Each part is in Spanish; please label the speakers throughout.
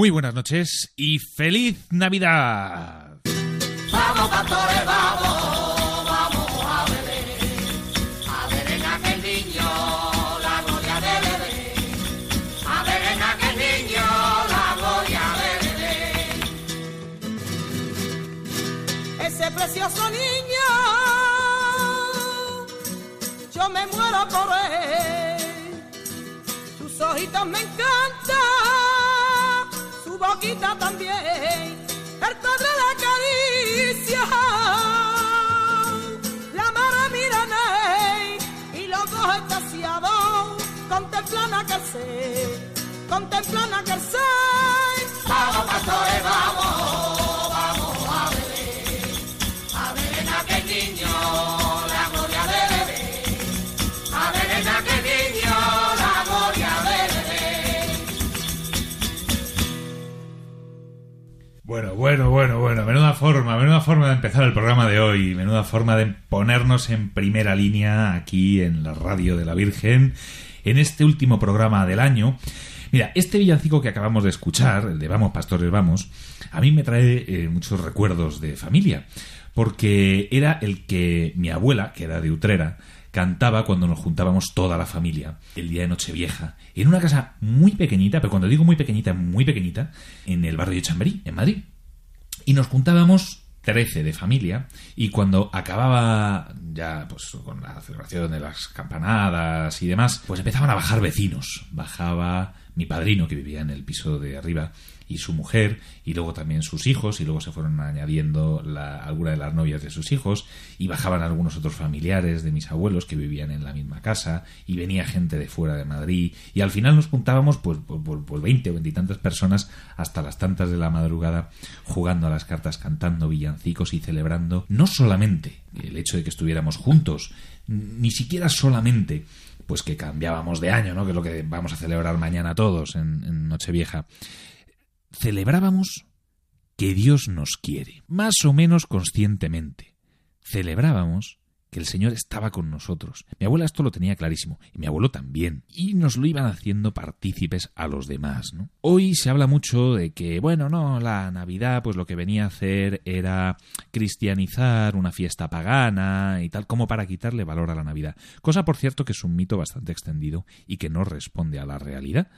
Speaker 1: Muy buenas noches y feliz Navidad.
Speaker 2: Vamos, pastores, vamos, vamos a beber. A en aquel niño la gloria de bebé. A en aquel niño la gloria de bebé.
Speaker 3: ese precioso niño, yo me muero por él. Sus ojitos me encantan, también, el padre la acaricia, la mara mira y los dos extasiados contemplan aquel ser, contemplan aquel ser.
Speaker 1: Bueno, bueno, bueno, bueno, menuda forma, menuda forma de empezar el programa de hoy, menuda forma de ponernos en primera línea aquí en la radio de la Virgen, en este último programa del año. Mira, este villancico que acabamos de escuchar, el de Vamos Pastores Vamos, a mí me trae eh, muchos recuerdos de familia, porque era el que mi abuela, que era de Utrera, cantaba cuando nos juntábamos toda la familia, el día de Nochevieja, en una casa muy pequeñita, pero cuando digo muy pequeñita, muy pequeñita, en el barrio de Chamberí, en Madrid. Y nos juntábamos 13 de familia y cuando acababa ya pues con la celebración de las campanadas y demás, pues empezaban a bajar vecinos. Bajaba mi padrino que vivía en el piso de arriba y su mujer y luego también sus hijos y luego se fueron añadiendo la, alguna de las novias de sus hijos y bajaban algunos otros familiares de mis abuelos que vivían en la misma casa y venía gente de fuera de Madrid y al final nos juntábamos pues por, por, por 20 o 20 y tantas personas hasta las tantas de la madrugada jugando a las cartas, cantando villancicos y celebrando no solamente el hecho de que estuviéramos juntos, ni siquiera solamente pues que cambiábamos de año, ¿no? Que es lo que vamos a celebrar mañana todos en, en Nochevieja. Celebrábamos que Dios nos quiere, más o menos conscientemente. Celebrábamos que el Señor estaba con nosotros. Mi abuela esto lo tenía clarísimo, y mi abuelo también, y nos lo iban haciendo partícipes a los demás, ¿no? Hoy se habla mucho de que, bueno, no, la Navidad, pues lo que venía a hacer era cristianizar una fiesta pagana y tal, como para quitarle valor a la Navidad. Cosa, por cierto, que es un mito bastante extendido y que no responde a la realidad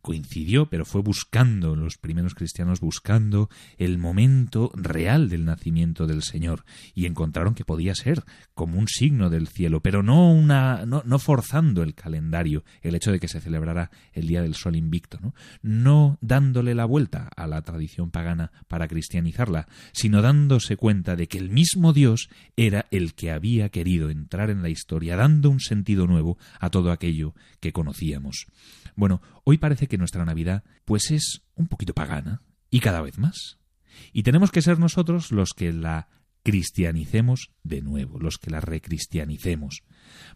Speaker 1: coincidió, pero fue buscando, los primeros cristianos buscando el momento real del nacimiento del Señor y encontraron que podía ser como un signo del cielo, pero no una no, no forzando el calendario, el hecho de que se celebrara el día del sol invicto, ¿no? no dándole la vuelta a la tradición pagana para cristianizarla, sino dándose cuenta de que el mismo Dios era el que había querido entrar en la historia, dando un sentido nuevo a todo aquello que conocíamos. Bueno, hoy parece que nuestra Navidad pues es un poquito pagana y cada vez más. Y tenemos que ser nosotros los que la cristianicemos de nuevo, los que la recristianicemos.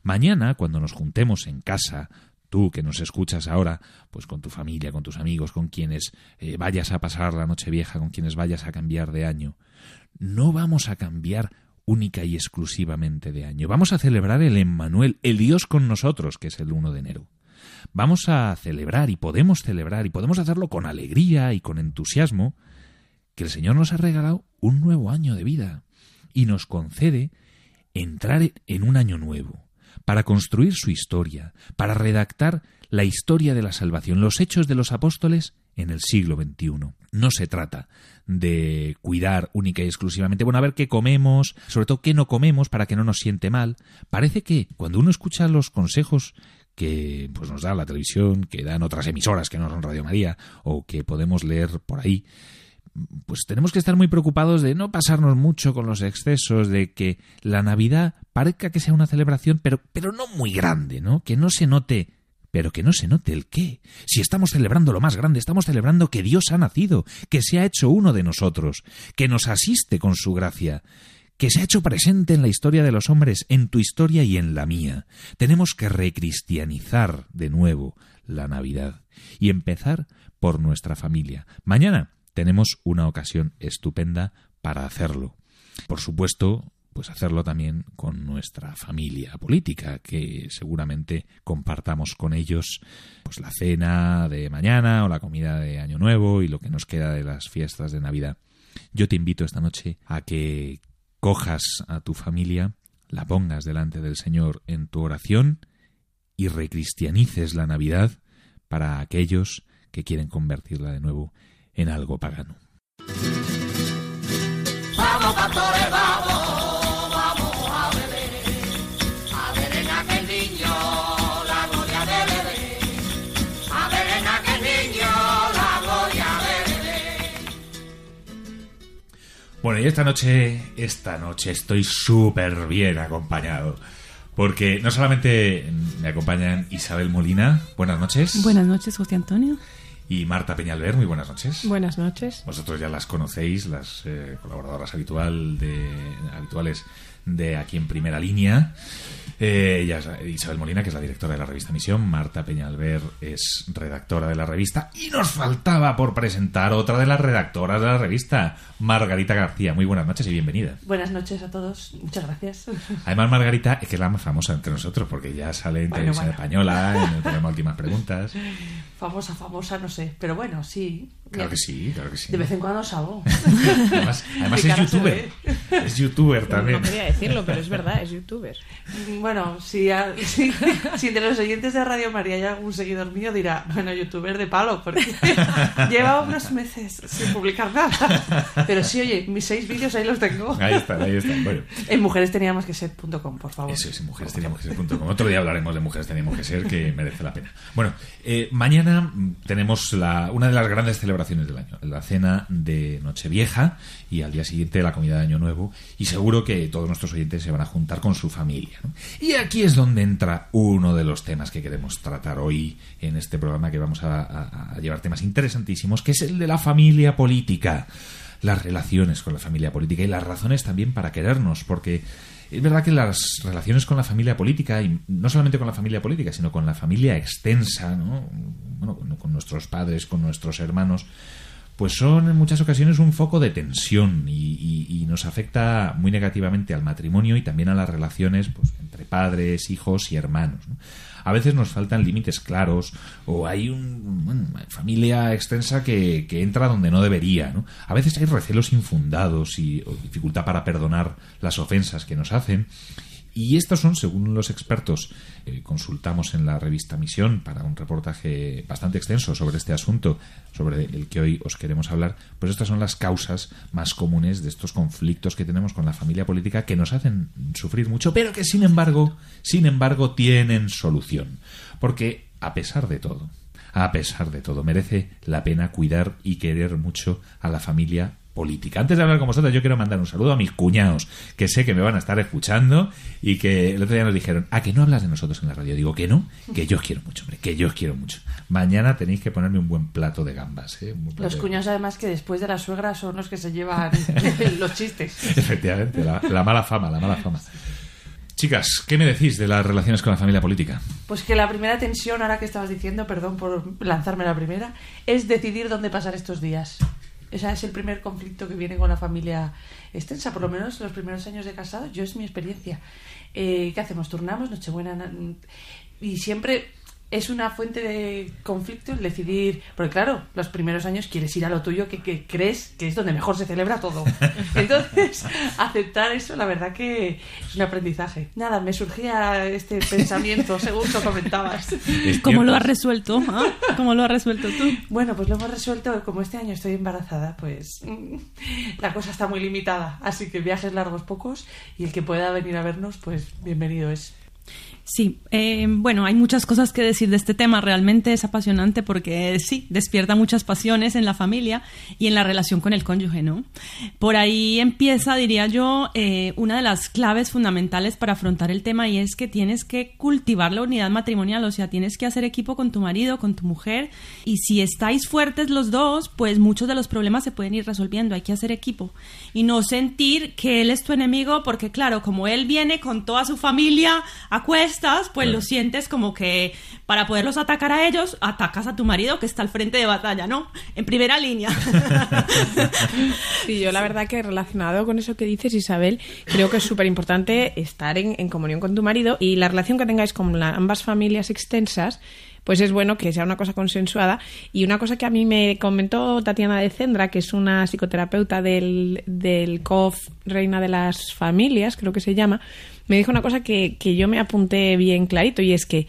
Speaker 1: Mañana, cuando nos juntemos en casa, tú que nos escuchas ahora, pues con tu familia, con tus amigos, con quienes eh, vayas a pasar la noche vieja, con quienes vayas a cambiar de año, no vamos a cambiar única y exclusivamente de año. Vamos a celebrar el Emmanuel, el Dios con nosotros, que es el 1 de enero vamos a celebrar y podemos celebrar y podemos hacerlo con alegría y con entusiasmo que el Señor nos ha regalado un nuevo año de vida y nos concede entrar en un año nuevo para construir su historia, para redactar la historia de la salvación, los hechos de los apóstoles en el siglo XXI. No se trata de cuidar única y exclusivamente, bueno, a ver qué comemos, sobre todo qué no comemos para que no nos siente mal. Parece que cuando uno escucha los consejos que pues nos da la televisión, que dan otras emisoras que no son Radio María o que podemos leer por ahí, pues tenemos que estar muy preocupados de no pasarnos mucho con los excesos, de que la Navidad parezca que sea una celebración, pero, pero no muy grande, ¿no? Que no se note pero que no se note el qué. Si estamos celebrando lo más grande, estamos celebrando que Dios ha nacido, que se ha hecho uno de nosotros, que nos asiste con su gracia, que se ha hecho presente en la historia de los hombres, en tu historia y en la mía. Tenemos que recristianizar de nuevo la Navidad y empezar por nuestra familia. Mañana tenemos una ocasión estupenda para hacerlo. Por supuesto, pues hacerlo también con nuestra familia política, que seguramente compartamos con ellos pues la cena de mañana o la comida de Año Nuevo y lo que nos queda de las fiestas de Navidad. Yo te invito esta noche a que cojas a tu familia, la pongas delante del Señor en tu oración y recristianices la Navidad para aquellos que quieren convertirla de nuevo en algo pagano. Bueno, y esta noche, esta noche estoy súper bien acompañado. Porque no solamente me acompañan Isabel Molina, buenas noches,
Speaker 4: Buenas noches, José Antonio.
Speaker 1: y Marta Peñalver, muy buenas noches.
Speaker 4: Buenas noches.
Speaker 1: Vosotros ya las conocéis, las eh, colaboradoras habitual de, habituales de aquí en primera línea. Eh, ella es Isabel Molina, que es la directora de la revista Misión. Marta Peñalver es redactora de la revista. Y nos faltaba por presentar otra de las redactoras de la revista, Margarita García. Muy buenas noches y bienvenida.
Speaker 5: Buenas noches a todos, muchas gracias.
Speaker 1: Además, Margarita es que es la más famosa entre nosotros, porque ya sale en
Speaker 5: Bueno,
Speaker 1: televisión
Speaker 5: bueno.
Speaker 1: española, en el programa Últimas Preguntas.
Speaker 5: Famosa, famosa, no sé, pero bueno, sí.
Speaker 1: Claro que sí, claro que sí.
Speaker 5: De vez en cuando salgo.
Speaker 1: Además, además es youtuber. Es youtuber también.
Speaker 6: No quería decirlo, pero es verdad, es youtuber.
Speaker 5: Bueno, si, a- si, si entre los oyentes de Radio María hay algún seguidor mío, dirá, bueno, youtuber de palo, porque lleva unos meses sin publicar nada. Pero sí, oye, mis seis vídeos ahí los tengo.
Speaker 1: Ahí está, ahí está. Bueno,
Speaker 5: En mujeresteníamos.com, por favor.
Speaker 1: eso es, en mujeres teníamos que ser.com. Otro día hablaremos de mujeres teníamos que ser, que merece la pena. Bueno, eh, mañana tenemos la, una de las grandes celebraciones del año, la cena de Nochevieja y al día siguiente la comida de Año Nuevo. Y seguro que todos nuestros oyentes se van a juntar con su familia. ¿no? Y aquí es donde entra uno de los temas que queremos tratar hoy en este programa, que vamos a, a- a llevar temas interesantísimos, que es el de la familia política las relaciones con la familia política y las razones también para querernos, porque es verdad que las relaciones con la familia política, y no solamente con la familia política, sino con la familia extensa, ¿no? bueno, con, nuestros padres, con nuestros hermanos, pues son en muchas ocasiones un foco de tensión y nos afecta muy negativamente al matrimonio y también a las relaciones pues, entre padres, hijos y hermanos. ¿no? A veces nos faltan límites claros o hay un, una familia extensa que, entra donde no debería. ¿no? A veces hay recelos infundados y dificultad para perdonar las ofensas que nos hacen. Y estos son, según los expertos, eh, consultamos en la revista Misión para un reportaje bastante extenso sobre este asunto, sobre el que hoy os queremos hablar, pues estas son las causas más comunes de estos conflictos que tenemos con la familia política que nos hacen sufrir mucho, pero que sin embargo, sin embargo, tienen solución. Porque, a pesar de todo, a pesar de todo, merece la pena cuidar y querer mucho a la familia política. Antes de hablar con vosotros, yo quiero mandar un saludo a mis cuñados, que sé que me van a estar escuchando y que el otro día nos dijeron, ¿a que no hablas de nosotros en la radio? Digo que no, que yo os quiero mucho, hombre, que yo os quiero mucho. Mañana tenéis que ponerme un buen plato de gambas, ¿eh? Plato
Speaker 5: Los
Speaker 1: de-
Speaker 5: cuñados, además, que después de la suegra son los que se llevan los chistes.
Speaker 1: Efectivamente, la, la mala fama, la mala fama. Chicas, ¿qué me decís de las relaciones con la familia política?
Speaker 5: Pues que la primera tensión, ahora que estabas diciendo, perdón por lanzarme la primera, es decidir dónde pasar estos días. Ese es el primer conflicto que viene con la familia extensa, por lo menos los primeros años de casado, yo es mi experiencia. Eh, ¿Qué hacemos? Turnamos, Nochebuena, na- y siempre es una fuente de conflicto el decidir, porque claro, los primeros años quieres ir a lo tuyo que, que crees que es donde mejor se celebra todo. Entonces, aceptar eso, la verdad que es un aprendizaje. Nada, me surgía este pensamiento según lo comentabas.
Speaker 4: ¿Cómo lo has resuelto? ah? ¿Cómo lo has resuelto tú?
Speaker 5: Bueno, pues lo hemos resuelto. Como este año estoy embarazada, pues mm, la cosa está muy limitada. Así que viajes largos pocos y el que pueda venir a vernos, pues bienvenido es.
Speaker 4: Sí, eh, bueno, hay muchas cosas que decir de este tema. Realmente es apasionante porque sí, despierta muchas pasiones en la familia y en la relación con el cónyuge, ¿no? Por ahí empieza, diría yo, eh, una de las claves fundamentales para afrontar el tema y es que tienes que cultivar la unidad matrimonial, o sea, tienes que hacer equipo con tu marido, con tu mujer y si estáis fuertes los dos, pues muchos de los problemas se pueden ir resolviendo. Hay que hacer equipo y no sentir que él es tu enemigo porque, claro, como él viene con toda su familia a cuestas, pues lo sientes como que para poderlos atacar a ellos, atacas a tu marido que está al frente de batalla, ¿no? En primera línea.
Speaker 6: Sí, yo la verdad que relacionado con eso que dices, Isabel, creo que es súper importante estar en, en comunión con tu marido y la relación que tengáis con la- ambas familias extensas. Pues es bueno que sea una cosa consensuada. Y una cosa que a mí me comentó Tatiana de Cendra, que es una psicoterapeuta del, del COF Reina de las Familias, creo que se llama, me dijo una cosa que, que yo me apunté bien clarito y es que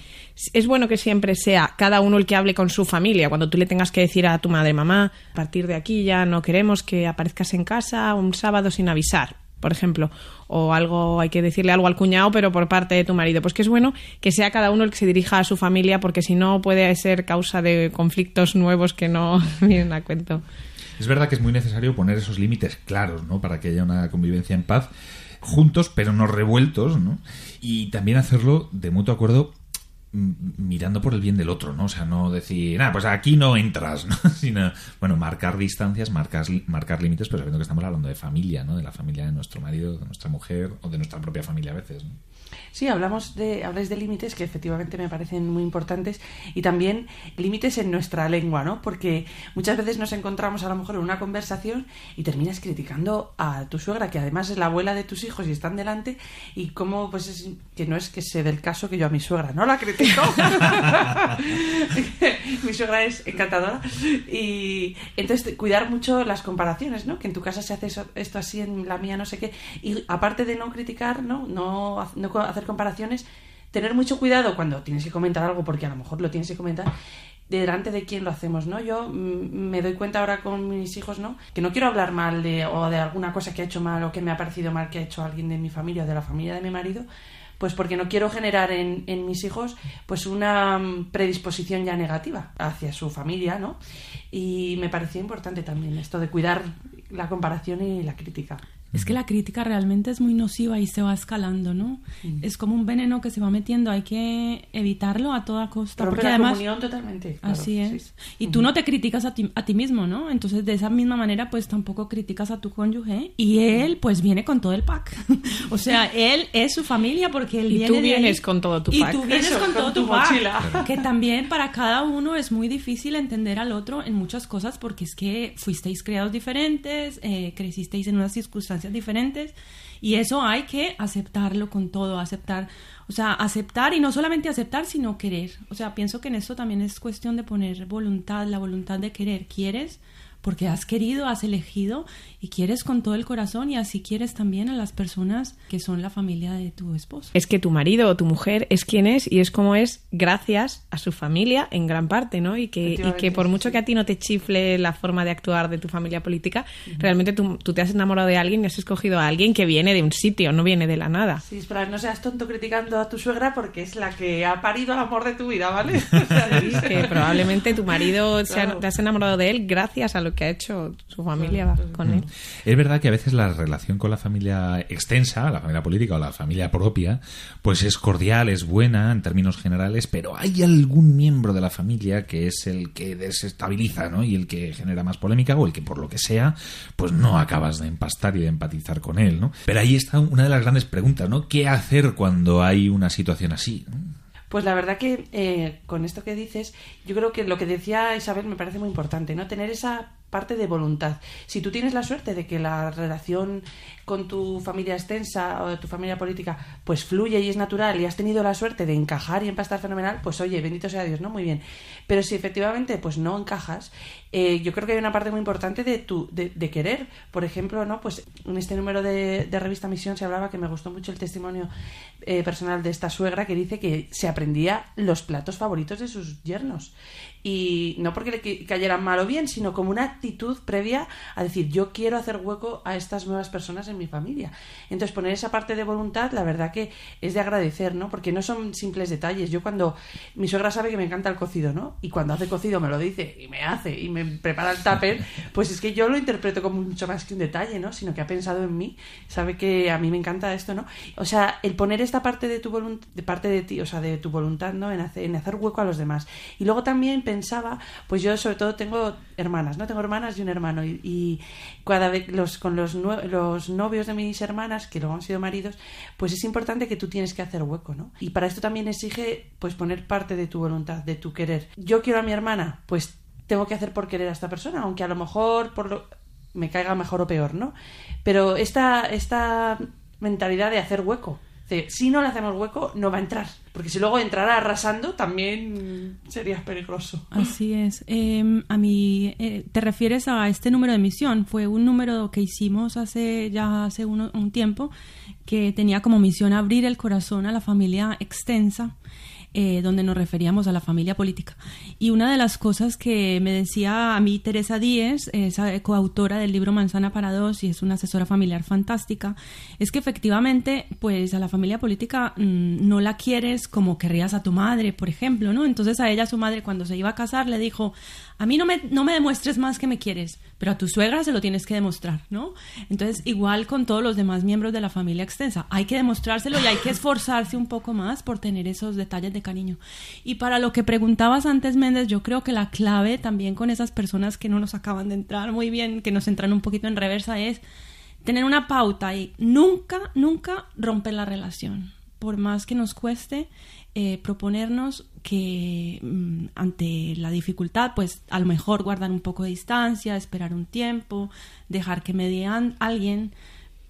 Speaker 6: es bueno que siempre sea cada uno el que hable con su familia. Cuando tú le tengas que decir a tu madre, mamá, a partir de aquí ya no queremos que aparezcas en casa un sábado sin avisar, por ejemplo, o algo, hay que decirle algo al cuñado, pero por parte de tu marido. Pues que es bueno que sea cada uno el que se dirija a su familia, porque si no puede ser causa de conflictos nuevos que no vienen a cuento.
Speaker 1: Es verdad que es muy necesario poner esos límites claros, ¿no? Para que haya una convivencia en paz, juntos pero no revueltos, ¿no? Y también hacerlo de mutuo acuerdo m- mirando por el bien del otro, ¿no? O sea, no decir, ah, pues aquí no entras, ¿no? Sino, bueno, marcar distancias, marcar, marcar límites, pero sabiendo que estamos hablando de familia, ¿no? De la familia de nuestro marido, de nuestra mujer o de nuestra propia familia a veces, ¿no?
Speaker 5: Sí, hablamos de, habláis de límites que efectivamente me parecen muy importantes y también límites en nuestra lengua, ¿no? Porque muchas veces nos encontramos a lo mejor en una conversación y terminas criticando a tu suegra, que además es la abuela de tus hijos y están delante, y cómo, pues es que no es que se del caso que yo a mi suegra no la critico. mi suegra es encantadora. Y entonces cuidar mucho las comparaciones, ¿no? Que en tu casa se hace eso- esto así, en la mía no sé qué. Y aparte de no criticar, ¿no? No, no hacer comparaciones, tener mucho cuidado cuando tienes que comentar algo, porque a lo mejor lo tienes que comentar delante de quién lo hacemos, ¿no? Yo mm, me doy cuenta ahora con mis hijos, ¿no? Que no quiero hablar mal de o de alguna cosa que ha hecho mal o que me ha parecido mal que ha hecho alguien de mi familia o de la familia de mi marido, pues porque no quiero generar en, en mis hijos pues una mm, predisposición ya negativa hacia su familia, ¿no? Y me parecía importante también esto de cuidar la comparación y la crítica.
Speaker 4: Es que la crítica realmente es muy nociva y se va escalando, ¿no? Es como un veneno que se va metiendo, hay que evitarlo a toda costa.
Speaker 5: Rompe
Speaker 4: Porque
Speaker 5: la
Speaker 4: además,
Speaker 5: comunión totalmente. claro,
Speaker 4: Así
Speaker 5: sí.
Speaker 4: es. Y tú no te criticas a ti, a ti mismo, ¿no? Entonces, de esa misma manera, pues tampoco criticas a tu cónyuge. Y él, pues, viene con todo el pack. o sea, él es su familia porque él
Speaker 6: Y
Speaker 4: viene
Speaker 6: tú
Speaker 4: de ahí.
Speaker 6: vienes con todo tu
Speaker 4: Y
Speaker 6: pack.
Speaker 4: tú vienes
Speaker 5: Eso,
Speaker 4: con
Speaker 5: con
Speaker 4: todo
Speaker 5: tu
Speaker 4: tu, pack.
Speaker 5: mochila.
Speaker 4: Que también para cada uno es muy difícil entender al otro en muchas cosas porque es que fuisteis criados diferentes, eh, crecisteis en unas circunstancias diferentes. Y eso hay que aceptarlo con todo, aceptar, o sea, aceptar y no solamente aceptar, sino querer. O sea, pienso que en esto también es cuestión de poner voluntad, la voluntad de querer. ¿Quieres? Porque has querido, has elegido y quieres con todo el corazón y así quieres también a las personas que son la familia de tu esposo.
Speaker 6: Es que tu marido o tu mujer es quien es y es como es gracias a su familia en gran parte, ¿no? Y que, y que por mucho que a ti no te chifle la forma de actuar de tu familia política, realmente tú, tú te has enamorado de alguien y has escogido a alguien que viene de un sitio, no viene de la nada.
Speaker 5: Sí, espera, no seas tonto criticando a tu suegra porque es la que ha parido el amor de tu vida, ¿vale? O sea,
Speaker 6: Sí, que probablemente tu marido se ha-
Speaker 5: Claro.
Speaker 6: te has enamorado de él gracias a lo que ha hecho su familia con él.
Speaker 1: Es verdad que a veces la relación con la familia extensa, la familia política o la familia propia, pues es cordial, es buena en términos generales, pero hay algún miembro de la familia que es el que desestabiliza, ¿no? Y el que genera más polémica o el que por lo que sea, pues no acabas de empastar y de empatizar con él, ¿no? Pero ahí está una de las grandes preguntas, ¿no? ¿Qué hacer cuando hay una situación así?
Speaker 5: Pues la verdad que eh, con esto que dices, yo creo que lo que decía Isabel me parece muy importante, ¿no? Tener esa parte de voluntad. Si tú tienes la suerte de que la relación con tu familia extensa o tu familia política pues fluye y es natural y has tenido la suerte de encajar y empastar fenomenal, pues oye, bendito sea Dios, ¿no? Muy bien. Pero si efectivamente pues no encajas, eh, yo creo que hay una parte muy importante de tu de, de querer. Por ejemplo, ¿no? Pues en este número de, de revista Misión se hablaba que me gustó mucho el testimonio eh, personal de esta suegra que dice que se aprendía los platos favoritos de sus yernos. Y no porque le ca- cayeran mal o bien, sino como una actitud previa a decir, yo quiero hacer hueco a estas nuevas personas en mi familia. Entonces, poner esa parte de voluntad, la verdad que es de agradecer, ¿no? Porque no son simples detalles. Yo cuando mi suegra sabe que me encanta el cocido, ¿no? Y cuando hace cocido me lo dice y me hace y me prepara el tupper, pues es que yo lo interpreto como mucho más que un detalle, ¿no? Sino que ha pensado en mí, sabe que a mí me encanta esto, ¿no? O sea, el poner esta parte de tu voluntad, de parte de ti, o sea, de tu voluntad, ¿no? En hacer, en hacer hueco a los demás. Y luego también pensaba, pues yo sobre todo tengo hermanas, ¿no? Tengo hermanas y un hermano. Y, cada vez los, con los, los novios de mis hermanas, que luego han sido maridos, pues es importante que tú tienes que hacer hueco, ¿no? Y para esto también exige, pues poner parte de tu voluntad, de tu querer. Yo quiero a mi hermana, pues tengo que hacer por querer a esta persona, aunque a lo mejor por lo, me caiga mejor o peor, ¿no? Pero esta, esta mentalidad de hacer hueco. Si no le hacemos hueco, no va a entrar. Porque si luego entrara arrasando, también sería peligroso.
Speaker 4: Así es. Eh, a mí, eh, ¿te refieres a este número de misión? Fue un número que hicimos hace ya hace uno- un tiempo que tenía como misión abrir el corazón a la familia extensa. Eh, donde nos referíamos a la familia política. Y una de las cosas que me decía a mí Teresa Díez, esa coautora del libro Manzana para dos y es una asesora familiar fantástica, es que efectivamente, pues a la familia política mm, no la quieres como querrías a tu madre, por ejemplo, ¿no? Entonces a ella su madre cuando se iba a casar le dijo, a mí no me, no me demuestres más que me quieres, pero a tu suegra se lo tienes que demostrar, ¿no? Entonces igual con todos los demás miembros de la familia extensa, hay que demostrárselo y hay que esforzarse un poco más por tener esos detalles de cariño. Y para lo que preguntabas antes, Méndez, yo creo que la clave también con esas personas que no nos acaban de entrar muy bien, que nos entran un poquito en reversa, es tener una pauta y nunca, nunca romper la relación. Por más que nos cueste, eh, proponernos que mm, ante la dificultad, pues a lo mejor guardar un poco de distancia, esperar un tiempo, dejar que medie alguien,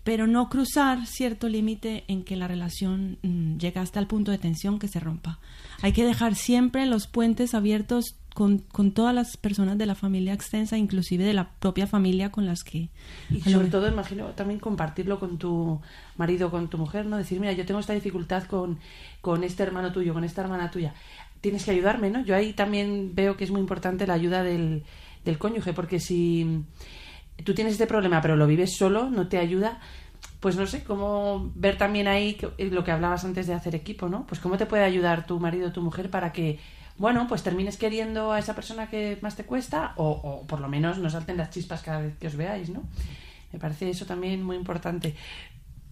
Speaker 4: pero no cruzar cierto límite en que la relación mm, llega hasta el punto de tensión que se rompa. Hay que dejar siempre los puentes abiertos con, con todas las personas de la familia extensa, inclusive de la propia familia con las que...
Speaker 5: Y sobre todo, imagino, también compartirlo con tu marido, con tu mujer, ¿no? Decir, mira, yo tengo esta dificultad con, con este hermano tuyo, con esta hermana tuya. Tienes que ayudarme, ¿no? Yo ahí también veo que es muy importante la ayuda del, del cónyuge, porque si tú tienes este problema pero lo vives solo, no te ayuda, pues no sé, cómo ver también ahí eh, lo que hablabas antes de hacer equipo, ¿no? Pues cómo te puede ayudar tu marido o tu mujer para que, bueno, pues termines queriendo a esa persona que más te cuesta o, o por lo menos no salten las chispas cada vez que os veáis, ¿no? Me parece eso también muy importante.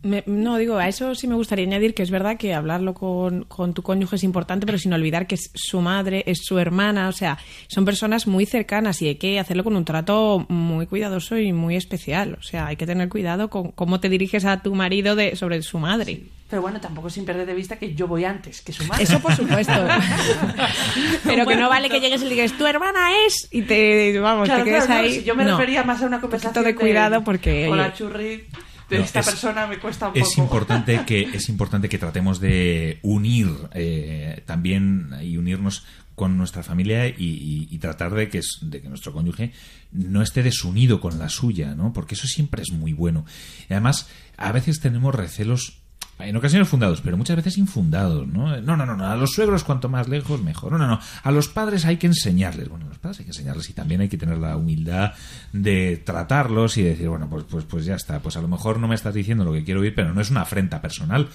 Speaker 6: Me- no, digo, a eso sí me gustaría añadir que es verdad que hablarlo con, con tu cónyuge es importante, pero sin olvidar que es su madre, es su hermana, o sea, son personas muy cercanas y hay que hacerlo con un trato muy cuidadoso y muy especial. O sea, hay que tener cuidado con cómo te diriges a tu marido de, sobre su madre.
Speaker 5: Pero bueno, tampoco sin perder de vista que yo voy antes que su madre.
Speaker 6: Eso por supuesto. pero que no vale que llegues y le digas, tu hermana es, y te, vamos,
Speaker 5: Claro,
Speaker 6: te quedes
Speaker 5: claro, no,
Speaker 6: ahí.
Speaker 5: si yo me
Speaker 6: No.
Speaker 5: refería más a una
Speaker 6: Un
Speaker 5: conversación
Speaker 6: de cuidado porque,
Speaker 5: Hola,
Speaker 6: oye,
Speaker 5: churri. De
Speaker 1: No,
Speaker 5: esta
Speaker 1: es-
Speaker 5: persona me cuesta un
Speaker 1: Es
Speaker 5: poco.
Speaker 1: importante que es importante que tratemos de unir eh, también y unirnos con nuestra familia y, y- y tratar de que, es- de que nuestro cónyuge no esté desunido con la suya, ¿no? Porque eso siempre es muy bueno. Y además, a veces tenemos recelos en ocasiones fundados, pero muchas veces infundados, ¿no? No, no, no, no, a los suegros cuanto más lejos mejor. No, no, no, a los padres hay que enseñarles. Bueno, a los padres hay que enseñarles y también hay que tener la humildad de tratarlos y decir, bueno, pues, pues, pues ya está, pues a lo mejor no me estás diciendo lo que quiero oír, pero no es una afrenta personal.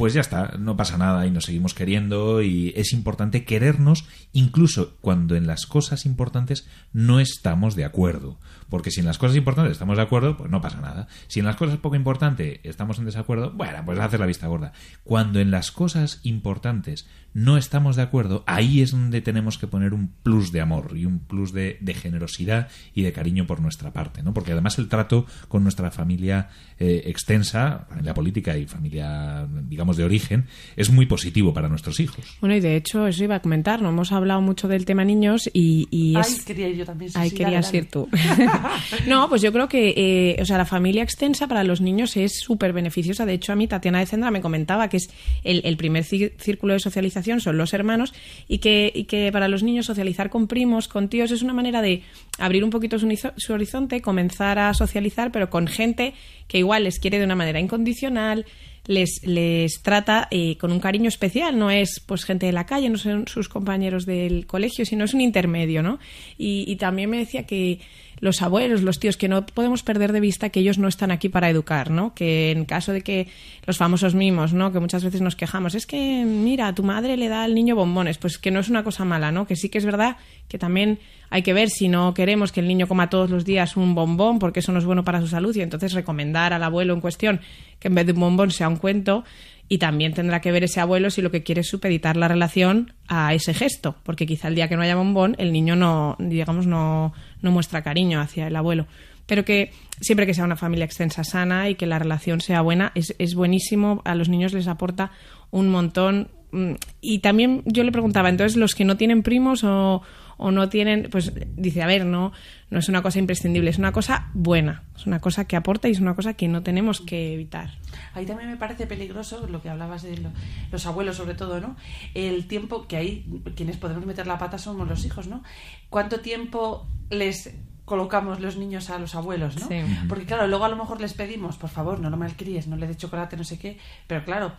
Speaker 1: Pues ya está, no pasa nada y nos seguimos queriendo y es importante querernos incluso cuando en las cosas importantes no estamos de acuerdo. Porque si en las cosas importantes estamos de acuerdo, pues no pasa nada. Si en las cosas poco importantes estamos en desacuerdo, bueno, pues hacer la vista gorda. Cuando en las cosas importantes no estamos de acuerdo, ahí es donde tenemos que poner un plus de amor y un plus de, de generosidad y de cariño por nuestra parte, ¿no? Porque además el trato con nuestra familia eh, extensa, familia política y familia, digamos, de origen, es muy positivo para nuestros hijos.
Speaker 6: Bueno, y de hecho, eso iba a comentar, no hemos hablado mucho del tema niños y, y
Speaker 5: Ay,
Speaker 6: es...
Speaker 5: quería ir yo también. sí,
Speaker 6: Ahí
Speaker 5: sí,
Speaker 6: querías
Speaker 5: dale,
Speaker 6: ir tú. no, pues yo creo que, eh, o sea, la familia extensa para los niños es súper beneficiosa. De hecho, a mí Tatiana de Cendra me comentaba que es el, el primer círculo de socialización son los hermanos y que, y que para los niños socializar con primos, con tíos, es una manera de abrir un poquito su horizonte, comenzar a socializar, pero con gente que igual les quiere de una manera incondicional, les, trata eh, con un cariño especial. No es pues gente de la calle, no son sus compañeros del colegio, sino es un intermedio, ¿no? Y, y también me decía que los abuelos, los tíos, que no podemos perder de vista que ellos no están aquí para educar, ¿no? Que en caso de que los famosos mimos, ¿no? Que muchas veces nos quejamos, es que, mira, tu madre le da al niño bombones, pues que no es una cosa mala, ¿no? Que sí que es verdad que también hay que ver si no queremos que el niño coma todos los días un bombón, porque eso no es bueno para su salud, y entonces recomendar al abuelo en cuestión que en vez de un bombón sea un cuento, y también tendrá que ver ese abuelo si lo que quiere es supeditar la relación a ese gesto, porque quizá el día que no haya bombón el niño no, digamos, no, no muestra cariño hacia el abuelo. Pero que siempre que sea una familia extensa, sana y que la relación sea buena, es, es buenísimo, a los niños les aporta un montón. Mm, Y también yo le preguntaba, entonces los que no tienen primos o, o no tienen, pues dice, a ver, no, no es una cosa imprescindible, es una cosa buena, es una cosa que aporta y es una cosa que no tenemos que evitar.
Speaker 5: Ahí también me parece peligroso lo que hablabas de lo- los abuelos, sobre todo, ¿no? El tiempo que ahí quienes podemos meter la pata somos los hijos, ¿no? ¿Cuánto tiempo les colocamos los niños a los abuelos, ¿no?
Speaker 6: Sí.
Speaker 5: Porque claro, luego a lo mejor les pedimos, por favor, no lo malcríes, no le des chocolate, no sé qué, pero claro,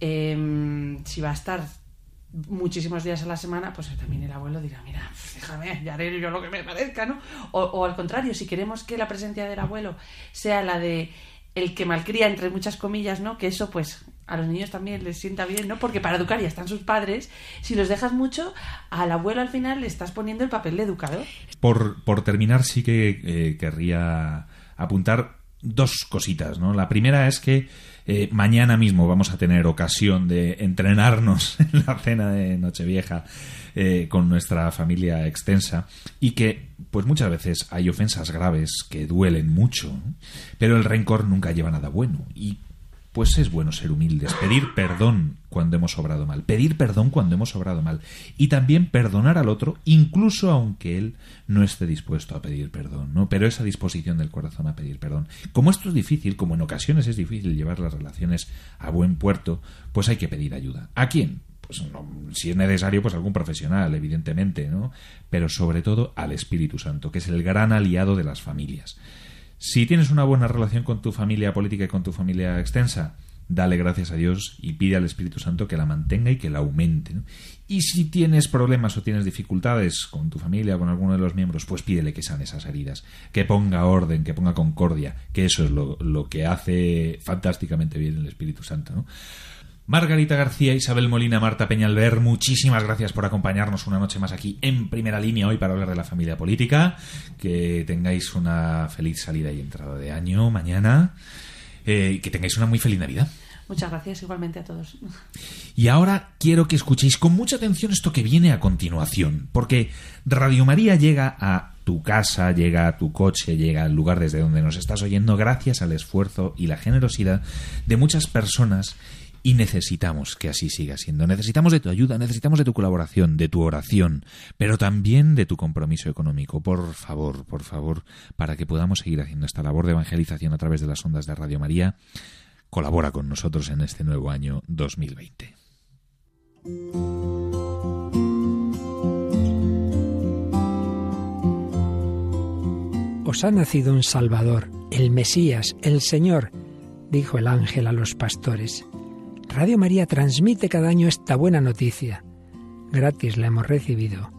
Speaker 5: em, si va a estar muchísimos días a la semana, pues también el abuelo dirá, mira, pues déjame, ya haré yo lo que me parezca, ¿no? O, al contrario, si queremos que la presencia del abuelo sea la de el que malcría, entre muchas comillas, ¿no? Que eso, pues, a los niños también les sienta bien, ¿no? Porque para educar ya están sus padres. Si los dejas mucho, al abuelo al final le estás poniendo el papel de educador.
Speaker 1: Por, por terminar, sí que eh, querría apuntar dos cositas, ¿no? La primera es que eh, mañana mismo vamos a tener ocasión de entrenarnos en la cena de Nochevieja eh, con nuestra familia extensa y que, pues muchas veces hay ofensas graves que duelen mucho, pero el rencor nunca lleva nada bueno pues es bueno ser humildes, pedir perdón cuando hemos obrado mal, pedir perdón cuando hemos obrado mal y también perdonar al otro, incluso aunque él no esté dispuesto a pedir perdón, ¿no? Pero esa disposición del corazón a pedir perdón. Como esto es difícil, como en ocasiones es difícil llevar las relaciones a buen puerto, pues hay que pedir ayuda. ¿A quién? Pues si es necesario, pues algún profesional, evidentemente, ¿no? Pero sobre todo al Espíritu Santo, que es el gran aliado de las familias. Si tienes una buena relación con tu familia política y con tu familia extensa, dale gracias a Dios y pide al Espíritu Santo que la mantenga y que la aumente. Y si tienes problemas o tienes dificultades con tu familia o con alguno de los miembros, pues pídele que sane esas heridas, que ponga orden, que ponga concordia, que eso es lo, lo que hace fantásticamente bien el Espíritu Santo. ¿no? Margarita García, Isabel Molina, Marta Peñalver, muchísimas gracias por acompañarnos una noche más aquí en primera línea hoy para hablar de la familia política. Que tengáis una feliz salida y entrada de año mañana. Eh, y que tengáis una muy feliz Navidad.
Speaker 5: Muchas gracias igualmente a todos.
Speaker 1: Y ahora quiero que escuchéis con mucha atención esto que viene a continuación, porque Radio María llega a tu casa, llega a tu coche, llega al lugar desde donde nos estás oyendo gracias al esfuerzo y la generosidad de muchas personas y necesitamos que así siga siendo. Necesitamos de tu ayuda, necesitamos de tu colaboración, de tu oración, pero también de tu compromiso económico. Por favor, por favor, para que podamos seguir haciendo esta labor de evangelización a través de las ondas de Radio María, colabora con nosotros en este nuevo año 2020.
Speaker 7: Os ha nacido un Salvador, el Mesías, el Señor, dijo el ángel a los pastores. Radio María transmite cada año esta buena noticia. Gratis la hemos recibido,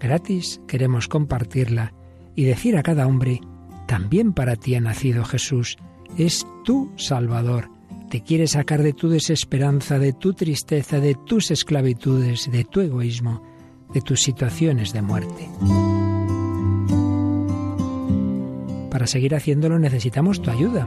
Speaker 7: gratis queremos compartirla y decir a cada hombre, también para ti ha nacido Jesús, es tu Salvador. Te quiere sacar de tu desesperanza, de tu tristeza, de tus esclavitudes, de tu egoísmo, de tus situaciones de muerte. Para seguir haciéndolo necesitamos tu ayuda,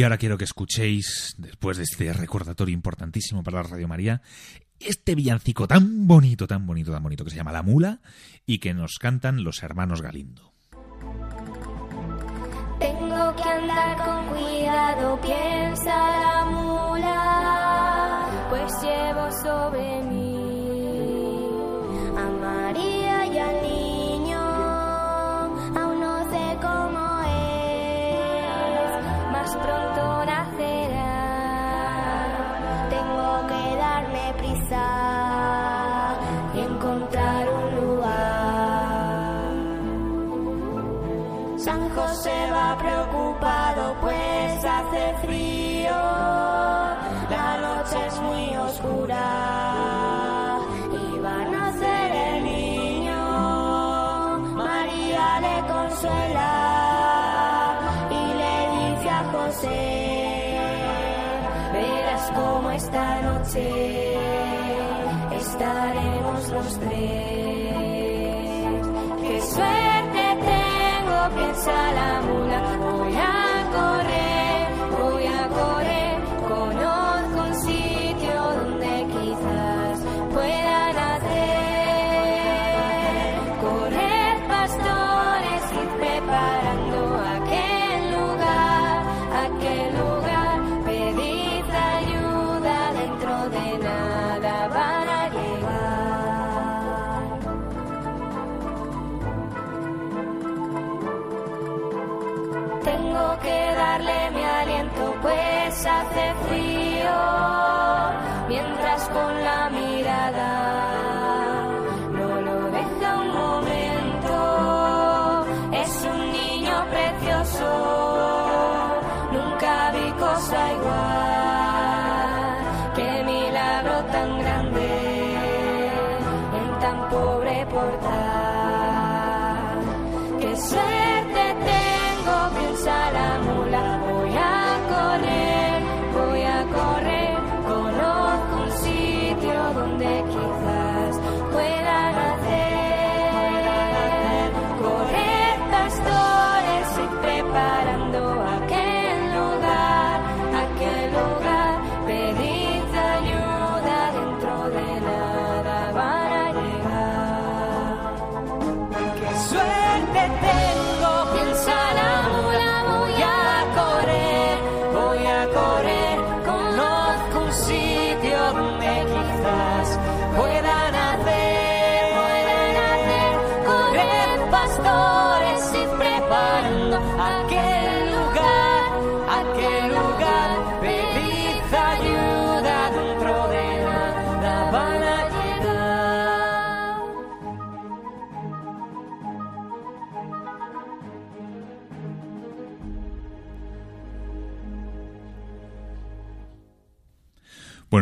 Speaker 1: Y ahora quiero que escuchéis, después de este recordatorio importantísimo para la Radio María, este villancico tan bonito, tan bonito, tan bonito que se llama La Mula y que nos cantan los hermanos Galindo.
Speaker 8: Tengo que andar con cuidado, piensa la mula, pues llevo sobre mí. José va preocupado pues hace frío, la noche es muy oscura y va a nacer el niño. María le consuela y le dice a José, verás cómo esta noche estaremos los tres. Qué suerte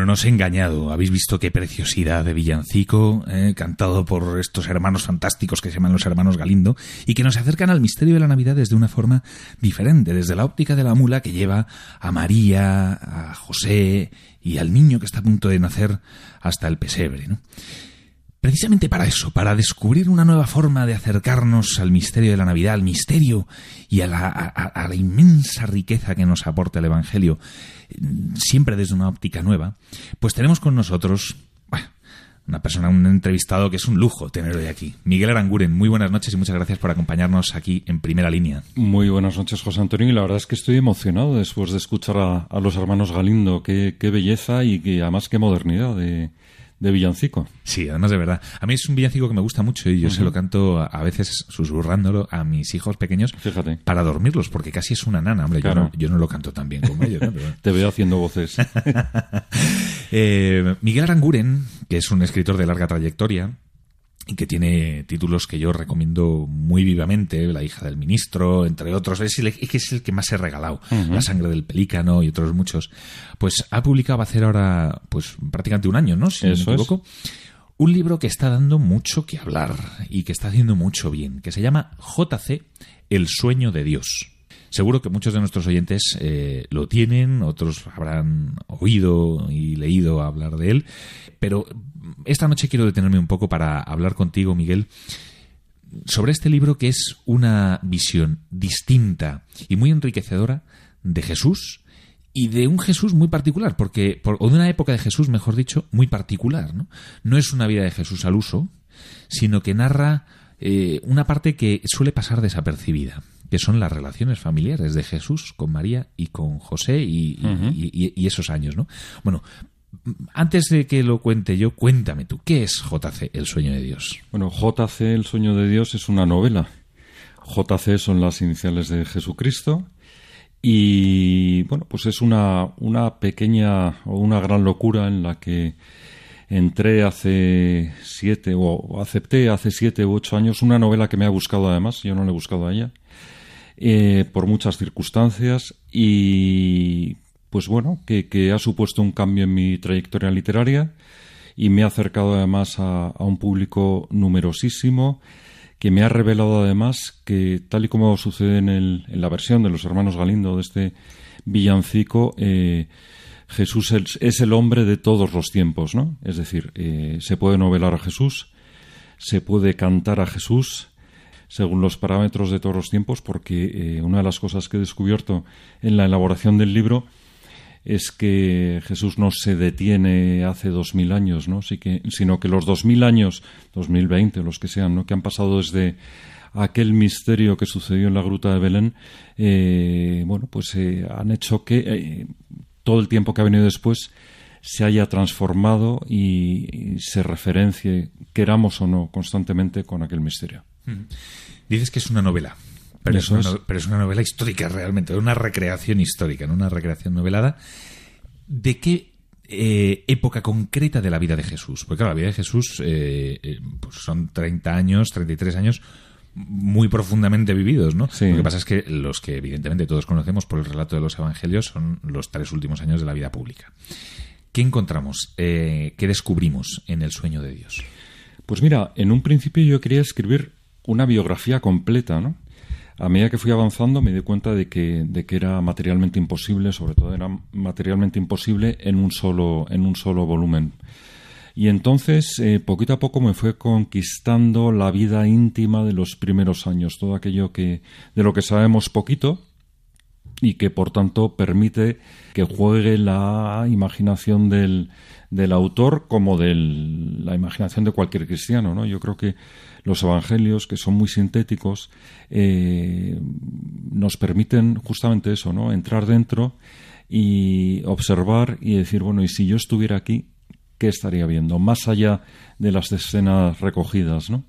Speaker 8: no
Speaker 1: os he engañado. Habéis visto qué preciosidad de villancico, eh, cantado por estos hermanos fantásticos que se llaman los hermanos Galindo, y que nos acercan al misterio de la Navidad desde una forma diferente, desde la óptica de la mula que lleva a María, a José y al niño que está a punto de nacer hasta el pesebre. ¿no? Precisamente para eso, para descubrir una nueva forma de acercarnos al misterio de la Navidad, al misterio y a la, inmensa riqueza que nos aporta el Evangelio, eh, siempre desde una óptica nueva, pues tenemos con nosotros una persona, un entrevistado que es un lujo tener hoy aquí. Miguel Aranguren, muy buenas noches y muchas gracias por acompañarnos aquí en primera línea.
Speaker 9: Muy buenas noches, José Antonio. Y la verdad es que estoy emocionado después de escuchar a, a los hermanos Galindo. Qué, qué belleza y que, además qué modernidad de, de villancico.
Speaker 1: Sí, además de verdad. A mí es un villancico que me gusta mucho y yo se lo canto a- veces susurrándolo a mis hijos pequeños
Speaker 9: Fíjate.
Speaker 1: para dormirlos, porque casi es una nana. Hombre, yo, no, yo no lo canto tan bien como ellos. ¿no? Pero.
Speaker 9: Te veo haciendo voces.
Speaker 1: Eh, Miguel Aranguren, que es un escritor de larga trayectoria y que tiene títulos que yo recomiendo muy vivamente, La hija del ministro, entre otros, es, el, es que es el que más he regalado, La sangre del pelícano y otros muchos, pues ha publicado, va a hacer ahora pues prácticamente un año, ¿no? Si no
Speaker 9: Eso
Speaker 1: me
Speaker 9: es.
Speaker 1: equivoco. Un libro que está dando mucho que hablar y que está haciendo mucho bien, que se llama JC, El sueño de Dios. Seguro que muchos de nuestros oyentes eh, lo tienen, otros habrán oído y leído hablar de él, pero esta noche quiero detenerme un poco para hablar contigo, Miguel, sobre este libro que es una visión distinta y muy enriquecedora de Jesús y de un Jesús muy particular, porque por, o de una época de Jesús, mejor dicho, muy particular. No, no es una vida de Jesús al uso, sino que narra eh, una parte que suele pasar desapercibida, que son las relaciones familiares de Jesús con María y con José y, y-
Speaker 9: Ujú.
Speaker 1: y- y- y esos años. ¿no? Bueno, Antes de que lo cuente yo, cuéntame tú, ¿qué es JC, El sueño de Dios?
Speaker 9: Bueno, JC, El sueño de Dios, es una novela. JC son las iniciales de Jesucristo. Y bueno, pues es una, una pequeña o una gran locura en la que entré hace siete o acepté hace siete u ocho años una novela que me ha buscado además, yo no le he buscado a ella, eh, por muchas circunstancias y pues bueno, que, ha supuesto un cambio en mi trayectoria literaria y me ha acercado además a, un público numerosísimo que me ha revelado además que tal y como sucede en la versión de los hermanos Galindo de este villancico, eh, Jesús es el hombre de todos los tiempos, ¿no? Es decir, eh, se puede novelar a Jesús, se puede cantar a Jesús, según los parámetros de todos los tiempos, porque eh, una de las cosas que he descubierto en la elaboración del libro es que Jesús no se detiene hace dos mil años, ¿no? Sí que, sino que los dos mil años, dos mil veinte, los que sean, ¿no? que han pasado desde aquel misterio que sucedió en la gruta de Belén, eh, bueno, pues eh, han hecho que eh, todo el tiempo que ha venido después se haya transformado y, y, se referencie, queramos o no, constantemente con aquel misterio.
Speaker 1: Dices que es una novela. Pero es, una, es. pero es, una, novela histórica realmente, una recreación histórica, ¿no? una recreación novelada. ¿De qué eh, época concreta de la vida de Jesús? Porque claro, la vida de Jesús eh, pues son 30 años, 33 años muy profundamente vividos, ¿no?
Speaker 9: Sí.
Speaker 1: Lo que pasa es que los que evidentemente todos conocemos por el relato de los evangelios son los tres últimos años de la vida pública. ¿Qué encontramos? Eh, ¿Qué descubrimos en el sueño de Dios?
Speaker 9: Pues mira, en un principio yo quería escribir una biografía completa, ¿no? a medida que fui avanzando me di cuenta de que, de que era materialmente imposible, sobre todo era materialmente imposible en un solo, en un solo volumen. Y entonces, eh, poquito a poco me fue conquistando la vida íntima de los primeros años, todo aquello que, de lo que sabemos poquito y que por tanto permite que juegue la imaginación del, del autor como de la imaginación de cualquier cristiano, ¿no? Yo creo que los evangelios, que son muy sintéticos, eh, nos permiten justamente eso, ¿no? Entrar dentro y observar y decir, bueno, y si yo estuviera aquí, ¿qué estaría viendo? Más allá de las escenas recogidas, ¿no?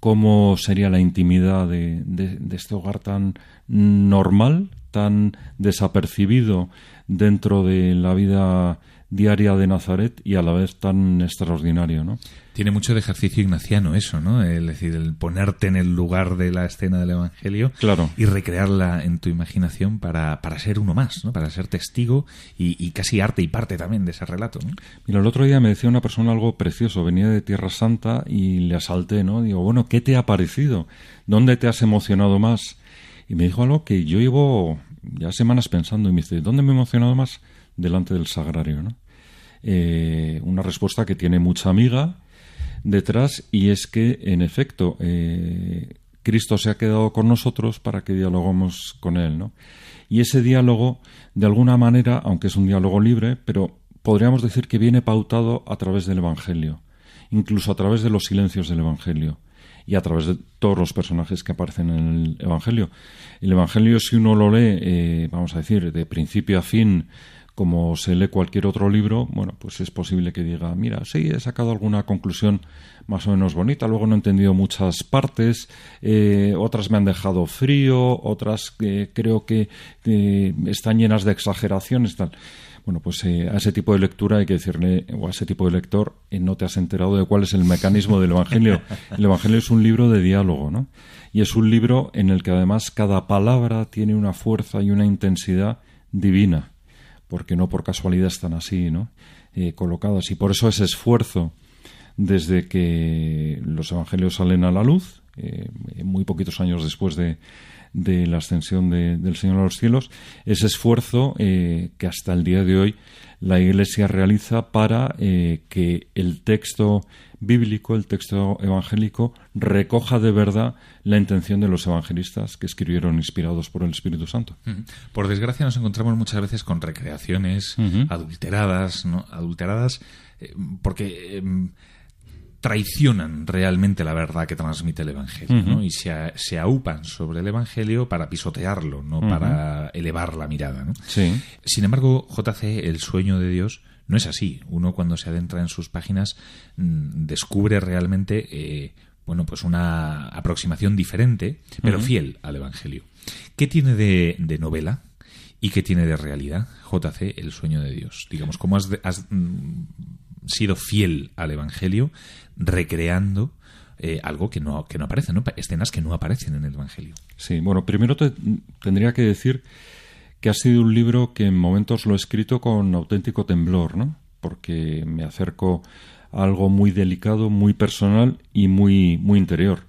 Speaker 9: ¿Cómo sería la intimidad de, de, de este hogar tan normal, tan desapercibido dentro de la vida diaria de Nazaret y a la vez tan extraordinario, ¿no?
Speaker 1: Tiene mucho de ejercicio ignaciano eso, ¿no? Es decir, el ponerte en el lugar de la escena del Evangelio
Speaker 9: claro.
Speaker 1: y recrearla en tu imaginación para, para ser uno más, ¿no? Para ser testigo y, y, casi arte y parte también de ese relato, ¿no?
Speaker 9: Mira, el otro día me decía una persona algo precioso, venía de Tierra Santa y le asalté, ¿no? Digo, bueno, ¿qué te ha parecido? ¿Dónde te has emocionado más? Y me dijo algo que yo llevo ya semanas pensando y me dice, ¿dónde me he emocionado más? Delante del sagrario. ¿no? Eh, una respuesta que tiene mucha amiga detrás y es que, en efecto, eh, Cristo se ha quedado con nosotros para que dialoguemos con Él. ¿no? Y ese diálogo, de alguna manera, aunque es un diálogo libre, pero podríamos decir que viene pautado a través del Evangelio, incluso a través de los silencios del Evangelio y a través de todos los personajes que aparecen en el Evangelio. El Evangelio, si uno lo lee, eh, vamos a decir, de principio a fin, como se lee cualquier otro libro, bueno, pues es posible que diga, mira, sí, he sacado alguna conclusión más o menos bonita, luego no he entendido muchas partes, eh, otras me han dejado frío, otras eh, creo que eh, están llenas de exageraciones, tal. Bueno, pues eh, a ese tipo de lectura hay que decirle, o a ese tipo de lector, no te has enterado de cuál es el mecanismo del Evangelio. El Evangelio es un libro de diálogo, ¿no? Y es un libro en el que además cada palabra tiene una fuerza y una intensidad divina porque no por casualidad están así, ¿no? Eh, colocadas. Y por eso ese esfuerzo desde que los evangelios salen a la luz, eh, muy poquitos años después de, de la ascensión de, del Señor a los cielos, ese esfuerzo eh, que hasta el día de hoy la Iglesia realiza para eh, que el texto bíblico, el texto evangélico, recoja de verdad la intención de los evangelistas que escribieron inspirados por el Espíritu Santo.
Speaker 1: Por desgracia nos encontramos muchas veces con recreaciones uh -huh. adulteradas, ¿no? adulteradas, eh, porque eh, traicionan realmente la verdad que transmite el Evangelio uh -huh. ¿no? y se, se, aupan sobre el Evangelio para pisotearlo, no para elevar la mirada. ¿no?
Speaker 9: Sí.
Speaker 1: Sin embargo, JC, el sueño de Dios, no es así. Uno cuando se adentra en sus páginas mm, descubre realmente eh, bueno, pues una aproximación diferente, pero fiel al Evangelio. ¿Qué tiene de, de novela y qué tiene de realidad JC, el sueño de Dios? Digamos, ¿cómo has, de- has, mm, sido fiel al Evangelio recreando eh, algo que no, que no aparece, ¿no? escenas que no aparecen en el Evangelio?
Speaker 9: Sí, bueno, primero te- tendría que decir que ha sido un libro que en momentos lo he escrito con auténtico temblor, ¿no? Porque me acerco a algo muy delicado, muy personal y muy, muy interior.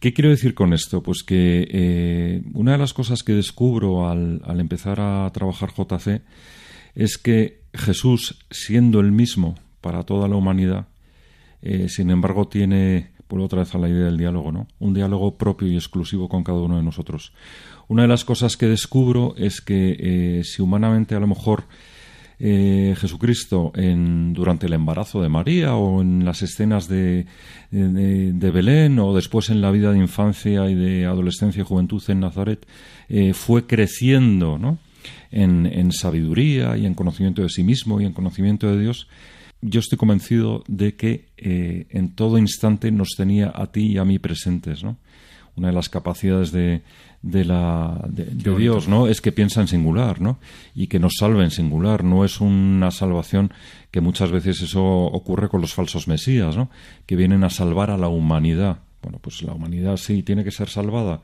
Speaker 9: ¿Qué quiero decir con esto? Pues que eh, una de las cosas que descubro al, al empezar a trabajar JC es que Jesús, siendo el mismo para toda la humanidad, eh, sin embargo tiene, vuelvo otra vez a la idea del diálogo, ¿no? Un diálogo propio y exclusivo con cada uno de nosotros. Una de las cosas que descubro es que eh, si humanamente a lo mejor eh, Jesucristo en, durante el embarazo de María o en las escenas de, de- Belén o después en la vida de infancia y de adolescencia y juventud en Nazaret fue creciendo ¿no? en, en sabiduría y en conocimiento de sí mismo y en conocimiento de Dios, yo estoy convencido de que eh, en todo instante nos tenía a ti y a mí presentes, ¿no? Una de las capacidades de, de la, de. Dios, ¿no? Es que piensa en singular, ¿no? Y que nos salve en singular. No es una salvación que muchas veces eso ocurre con los falsos mesías, ¿no? Que vienen a salvar a la humanidad. Bueno, pues la humanidad sí tiene que ser salvada.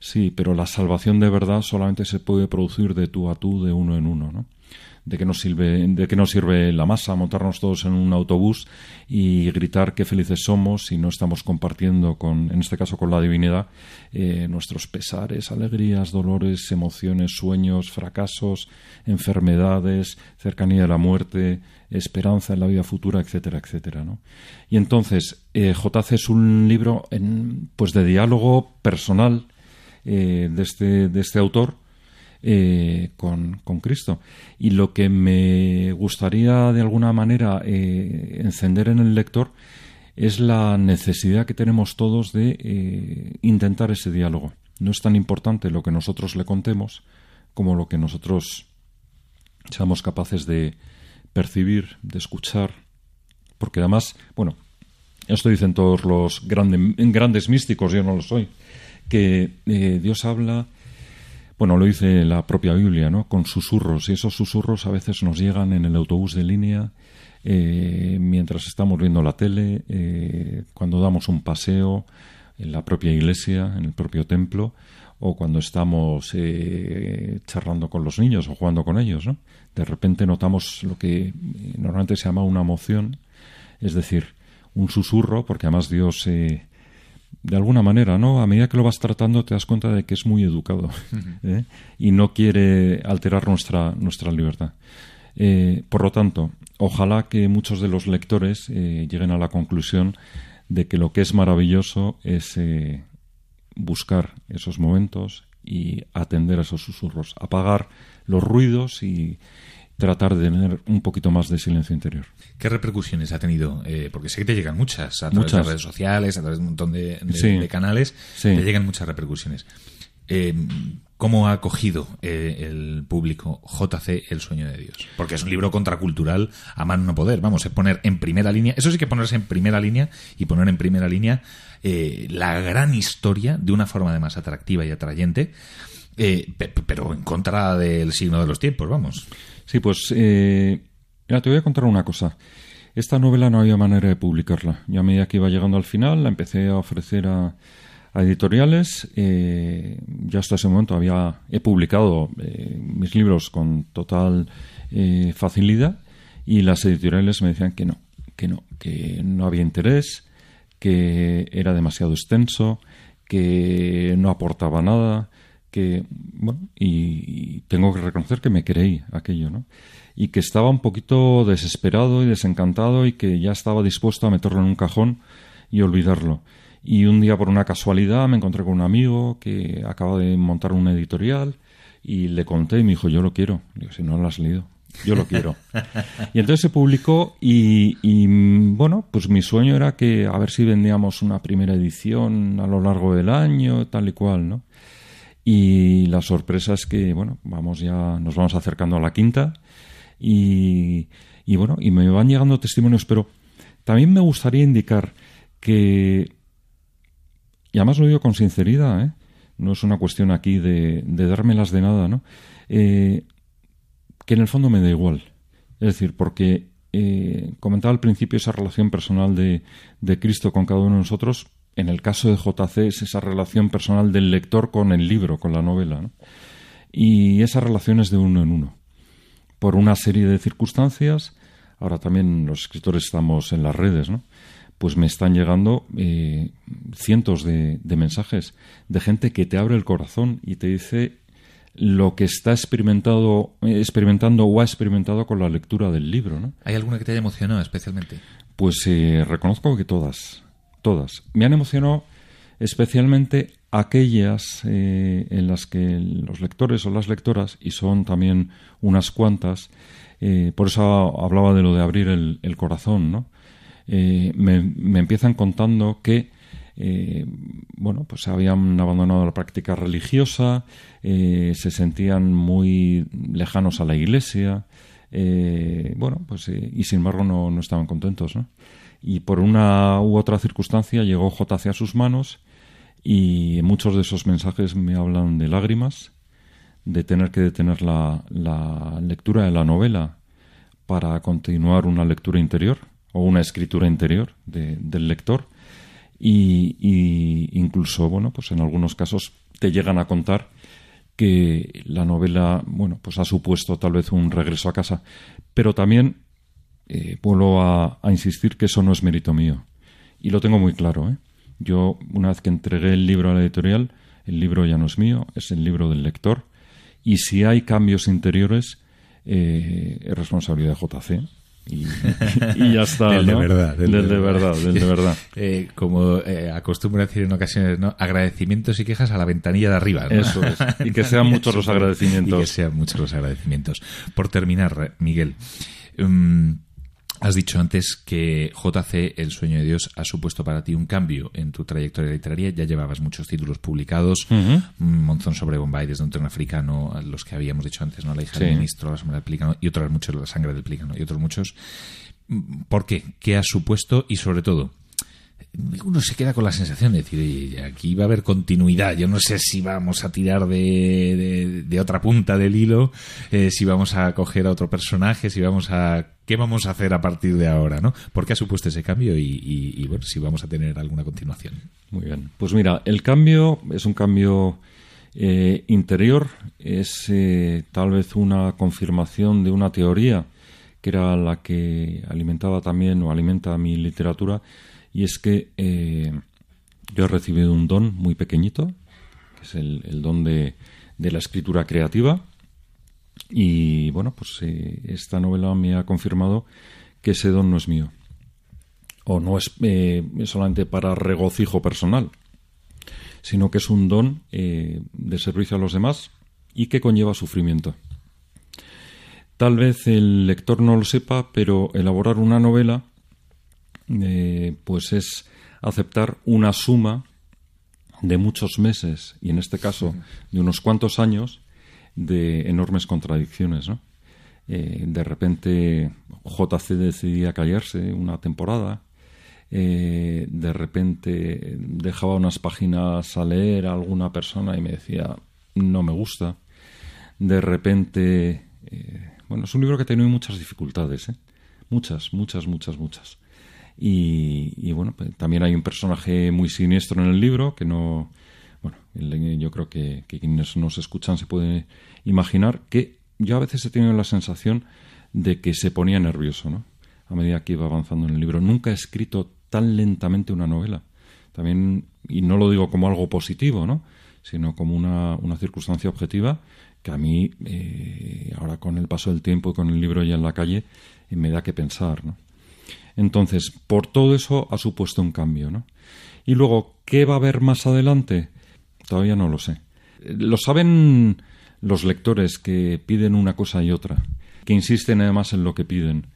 Speaker 9: Sí, pero la salvación de verdad solamente se puede producir de tú a tú, de uno en uno, ¿no? ¿De qué nos sirve, de qué nos sirve la masa? Montarnos todos en un autobús y gritar qué felices somos si no estamos compartiendo con, en este caso con la divinidad, eh, nuestros pesares, alegrías, dolores, emociones, sueños, fracasos, enfermedades, cercanía de la muerte, esperanza en la vida futura, etcétera, etcétera, ¿no? Y entonces, eh, JC es un libro en, pues de diálogo personal eh, de, este, de este autor eh, con, con Cristo. Y lo que me gustaría de alguna manera eh, encender en el lector es la necesidad que tenemos todos de eh, intentar ese diálogo. No es tan importante lo que nosotros le contemos como lo que nosotros seamos capaces de percibir, de escuchar, porque además, bueno, esto dicen todos los grande- grandes místicos, yo no lo soy, que Dios habla, bueno, lo dice la propia Biblia, ¿no? Con susurros, y esos susurros a veces nos llegan en el autobús de línea, eh, mientras estamos viendo la tele, eh, cuando damos un paseo en la propia iglesia, en el propio templo, o cuando estamos eh, charlando con los niños o jugando con ellos, ¿no? De repente notamos lo que eh, normalmente se llama una emoción, es decir, un susurro, porque además Dios, eh, de alguna manera, ¿no? A medida que lo vas tratando te das cuenta de que es muy educado ¿eh? y no quiere alterar nuestra, nuestra libertad. Eh, por lo tanto, ojalá que muchos de los lectores eh, lleguen a la conclusión de que lo que es maravilloso es buscar esos momentos y atender a esos susurros, apagar los ruidos y tratar de tener un poquito más de silencio interior.
Speaker 1: ¿Qué repercusiones ha tenido? Eh, porque sé que te llegan muchas, a través
Speaker 9: Muchas.
Speaker 1: de redes sociales, a través de un montón de, de-
Speaker 9: Sí.
Speaker 1: de canales,
Speaker 9: Sí.
Speaker 1: te llegan muchas repercusiones. Eh, ¿Cómo ha acogido eh, el público JC El sueño de Dios? Porque es un libro contracultural a mano no poder. Vamos a poner en primera línea, eso sí que ponerse en primera línea y poner en primera línea eh, la gran historia de una forma además atractiva y atrayente, eh, pe- pero en contra del signo de los tiempos, vamos.
Speaker 9: Sí, pues eh, mira, te voy a contar una cosa. Esta novela no había manera de publicarla. Yo a medida que iba llegando al final la empecé a ofrecer a, a editoriales. Eh, ya hasta ese momento había he publicado eh, mis libros con total eh, facilidad y las editoriales me decían que no, que no, que no había interés, que era demasiado extenso, que no aportaba nada, que bueno, y, y tengo que reconocer que me creí aquello, ¿no? Y que estaba un poquito desesperado y desencantado y que ya estaba dispuesto a meterlo en un cajón y olvidarlo. Y un día por una casualidad me encontré con un amigo que acaba de montar una editorial y le conté y me dijo, yo lo quiero. Digo, si no lo has leído, yo lo quiero. y entonces se publicó y, y, bueno, pues mi sueño era que a ver si vendíamos una primera edición a lo largo del año, tal y cual, ¿no? Y la sorpresa es que, bueno, vamos ya, nos vamos acercando a la quinta y, Y bueno, y me van llegando testimonios, pero también me gustaría indicar que, y además lo digo con sinceridad, ¿eh? no es una cuestión aquí de, dármelas de nada, ¿no? Eh, que en el fondo me da igual. Es decir, porque eh, comentaba al principio esa relación personal de, de Cristo con cada uno de nosotros. En el caso de JC es esa relación personal del lector con el libro, con la novela. ¿no? Y esa relación es de uno en uno. Por una serie de circunstancias, ahora también los escritores estamos en las redes, ¿no? pues me están llegando eh, cientos de, de mensajes de gente que te abre el corazón y te dice lo que está experimentado, experimentando o ha experimentado con la lectura del libro, ¿no?
Speaker 1: ¿Hay alguna que te haya emocionado especialmente?
Speaker 9: Pues eh, reconozco que todas, Me han emocionado especialmente aquellas eh, en las que los lectores o las lectoras, y son también unas cuantas, eh, por eso hablaba de lo de abrir el, corazón, ¿no? Eh, me, me empiezan contando que bueno, pues habían abandonado la práctica religiosa, se sentían muy lejanos a la iglesia, bueno, pues y sin embargo no, no estaban contentos, ¿no? Y por una u otra circunstancia llegó JC a sus manos y muchos de esos mensajes me hablan de lágrimas, de tener que detener la, la lectura de la novela para continuar una lectura interior o una escritura interior de- del lector. Y incluso, bueno, pues en algunos casos te llegan a contar que la novela, bueno, pues ha supuesto tal vez un regreso a casa, pero también eh, vuelvo a, a insistir que eso no es mérito mío y lo tengo muy claro, ¿eh? Yo una vez que entregué el libro a la editorial, el libro ya no es mío, es el libro del lector y si hay cambios interiores eh, es responsabilidad de JC. Y, y ya está.
Speaker 1: Del de
Speaker 9: ¿no?
Speaker 1: verdad,
Speaker 9: Del, de verdad, del de verdad.
Speaker 1: Eh, como eh, acostumbro a decir en ocasiones, ¿no? Agradecimientos y quejas a la ventanilla de arriba. ¿no?
Speaker 9: Eso es. Y que sean muchos los agradecimientos.
Speaker 1: Y que sean muchos los agradecimientos. Por terminar, Miguel, mm, has dicho antes que JC, El sueño de Dios, ha supuesto para ti un cambio en tu trayectoria literaria. Ya llevabas muchos títulos publicados. Monzón sobre Bombay, desde un tren africano, los que habíamos dicho antes, ¿no? La hija
Speaker 9: Sí.
Speaker 1: del ministro, la sombra del pelícano, y otros muchos, la sangre del pelícano, y otros muchos. ¿Por qué? ¿Qué ha supuesto? Y sobre todo, uno se queda con la sensación de decir, "Oye, aquí va a haber continuidad. Yo no sé si vamos a tirar de, otra punta del hilo, eh, si vamos a coger a otro personaje, si vamos a... ¿Qué vamos a hacer a partir de ahora? ¿no? ¿Por qué ha supuesto ese cambio? Y, bueno, si vamos a tener alguna continuación.
Speaker 9: Muy bien. Pues mira, el cambio es un cambio eh, interior, es eh, tal vez una confirmación de una teoría que era la que alimentaba también o alimenta mi literatura, y es que eh, yo he recibido un don muy pequeñito, que es el, don de, la escritura creativa, y bueno, pues eh, esta novela me ha confirmado que ese don no es mío o no es eh, solamente para regocijo personal, sino que es un don de servicio a los demás y que conlleva sufrimiento. Tal vez el lector no lo sepa, pero elaborar una novela eh, pues es aceptar una suma de muchos meses y en este caso de unos cuantos años de enormes contradicciones, ¿no? Eh, de repente JC decidía callarse una temporada, eh, de repente dejaba unas páginas a leer a alguna persona y me decía no me gusta, de repente, eh, bueno, es un libro que ha tenido muchas dificultades, muchas, muchas, muchas, muchas. Y, y, bueno, pues, también hay un personaje muy siniestro en el libro que no, bueno, yo creo que, quienes nos escuchan se puede imaginar que yo a veces he tenido la sensación de que se ponía nervioso, ¿no? A medida que iba avanzando en el libro. Nunca he escrito tan lentamente una novela. También, y no lo digo como algo positivo, ¿no? Sino como una, una circunstancia objetiva que a mí, eh, ahora con el paso del tiempo y con el libro ya en la calle, me da que pensar, ¿no? Entonces, por todo eso ha supuesto un cambio, ¿no? Y luego, ¿qué va a haber más adelante? Todavía no lo sé. Lo saben los lectores que piden una cosa y otra, que insisten además en lo que piden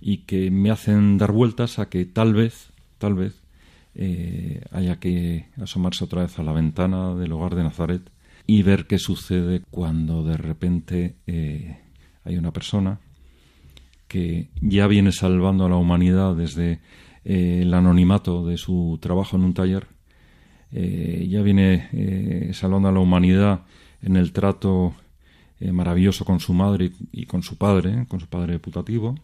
Speaker 9: y que me hacen dar vueltas a que tal vez, tal vez, eh, haya que asomarse otra vez a la ventana del hogar de Nazaret y ver qué sucede cuando de repente eh, hay una persona que ya viene salvando a la humanidad desde eh, el anonimato de su trabajo en un taller, eh, ya viene eh, salvando a la humanidad en el trato maravilloso con su madre y, con su padre, con su padre putativo,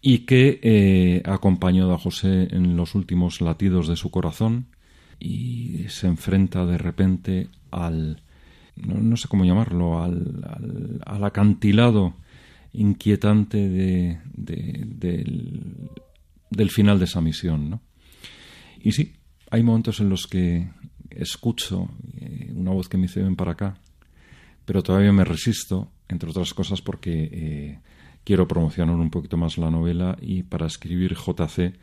Speaker 9: y que ha acompañado a José en los últimos latidos de su corazón y se enfrenta de repente al, no, sé cómo llamarlo, al- al acantilado inquietante de- de- del, del final de esa misión. ¿no? Y sí, hay momentos en los que escucho eh, una voz que me dice ven para acá, pero todavía me resisto, entre otras cosas porque eh, quiero promocionar un poquito más la novela y para escribir JC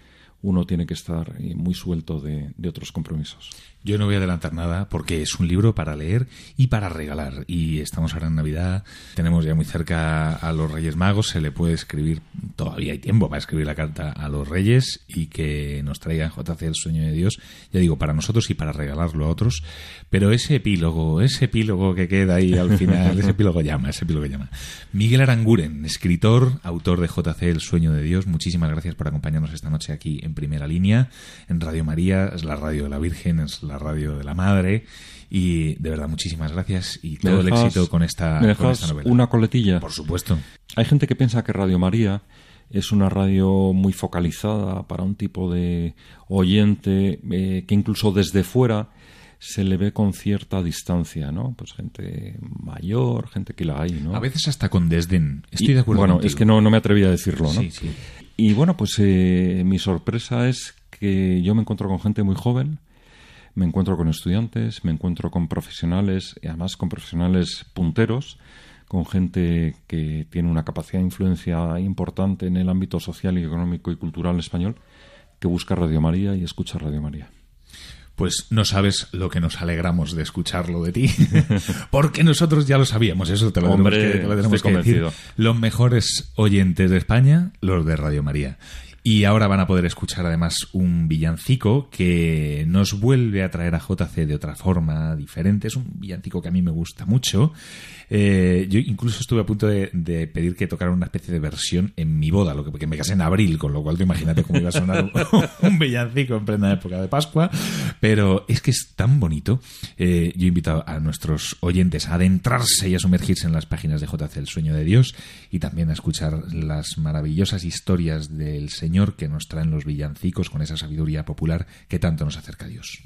Speaker 9: uno tiene que estar eh, muy suelto de, de otros compromisos.
Speaker 1: Yo no voy a adelantar nada porque es un libro para leer y para regalar. Y estamos ahora en Navidad, tenemos ya muy cerca a los Reyes Magos, se le puede escribir, todavía hay tiempo para escribir la carta a los Reyes y que nos traigan JC el sueño de Dios, ya digo, para nosotros y para regalarlo a otros. Pero ese epílogo, ese epílogo que queda ahí al final, ese epílogo llama, ese epílogo llama. Miguel Aranguren, escritor, autor de JC el sueño de Dios, muchísimas gracias por acompañarnos esta noche aquí en primera línea, en Radio María, es la radio de la Virgen, es la radio de la Madre. Y de verdad, muchísimas gracias y
Speaker 9: ¿Me
Speaker 1: todo el éxito con esta,
Speaker 9: ¿me
Speaker 1: con
Speaker 9: dejas
Speaker 1: esta novela.
Speaker 9: una coletilla?
Speaker 1: Por supuesto.
Speaker 9: Hay gente que piensa que Radio María es una radio muy focalizada para un tipo de oyente eh, que incluso desde fuera se le ve con cierta distancia, ¿no? Pues gente mayor, gente que la hay, ¿no?
Speaker 1: A veces hasta con desdén. Estoy
Speaker 9: Y,
Speaker 1: de acuerdo
Speaker 9: Bueno,
Speaker 1: contigo.
Speaker 9: es que no, no me atreví a decirlo, ¿no?
Speaker 1: Sí, sí.
Speaker 9: Y bueno, pues eh, mi sorpresa es que yo me encuentro con gente muy joven, me encuentro con estudiantes, me encuentro con profesionales, y además con profesionales punteros, con gente que tiene una capacidad de influencia importante en el ámbito social y económico y cultural español, que busca Radio María y escucha Radio María.
Speaker 1: Pues no sabes lo que nos alegramos de escucharlo de ti, porque nosotros ya lo sabíamos, eso te lo
Speaker 9: Hombre,
Speaker 1: tenemos que, te lo tenemos que decir. Los mejores oyentes de España, los de Radio María. Y ahora van a poder escuchar además un villancico que nos vuelve a traer a JC de otra forma diferente. Es un villancico que a mí me gusta mucho. Eh, yo incluso estuve a punto de, pedir que tocaran una especie de versión en mi boda, lo que porque me casé en abril, con lo cual tú imagínate cómo iba a sonar un, un villancico en plena época de Pascua. Pero es que es tan bonito. Eh, yo invito a nuestros oyentes a adentrarse y a sumergirse en las páginas de JC El Sueño de Dios y también a escuchar las maravillosas historias del Señor que nos traen los villancicos con esa sabiduría popular que tanto nos acerca a Dios.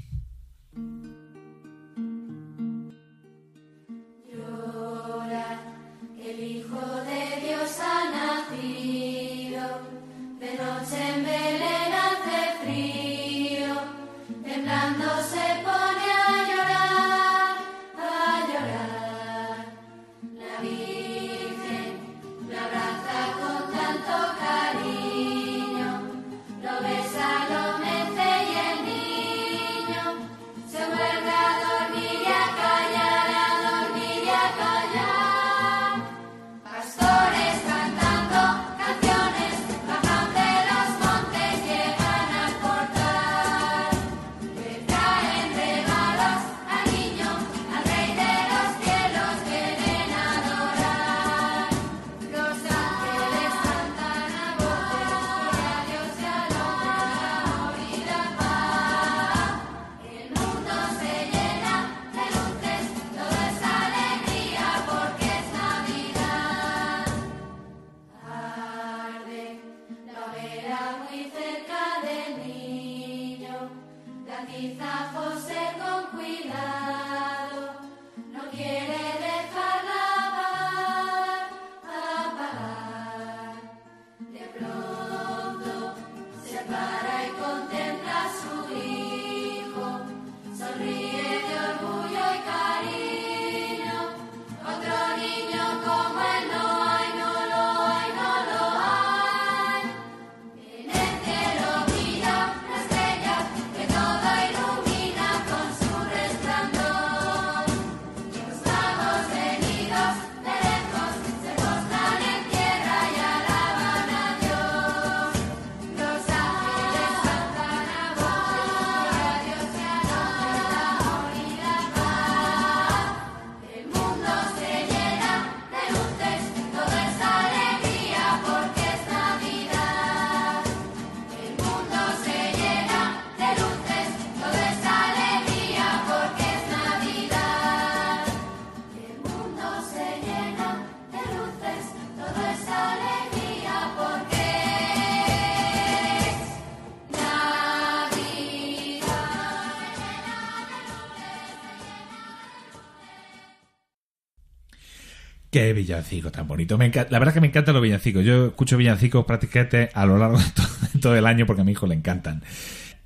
Speaker 1: Qué villancico tan bonito. La verdad que me encantan los villancicos. Yo escucho villancicos prácticamente a lo largo todo, todo el año porque a mi hijo le encantan.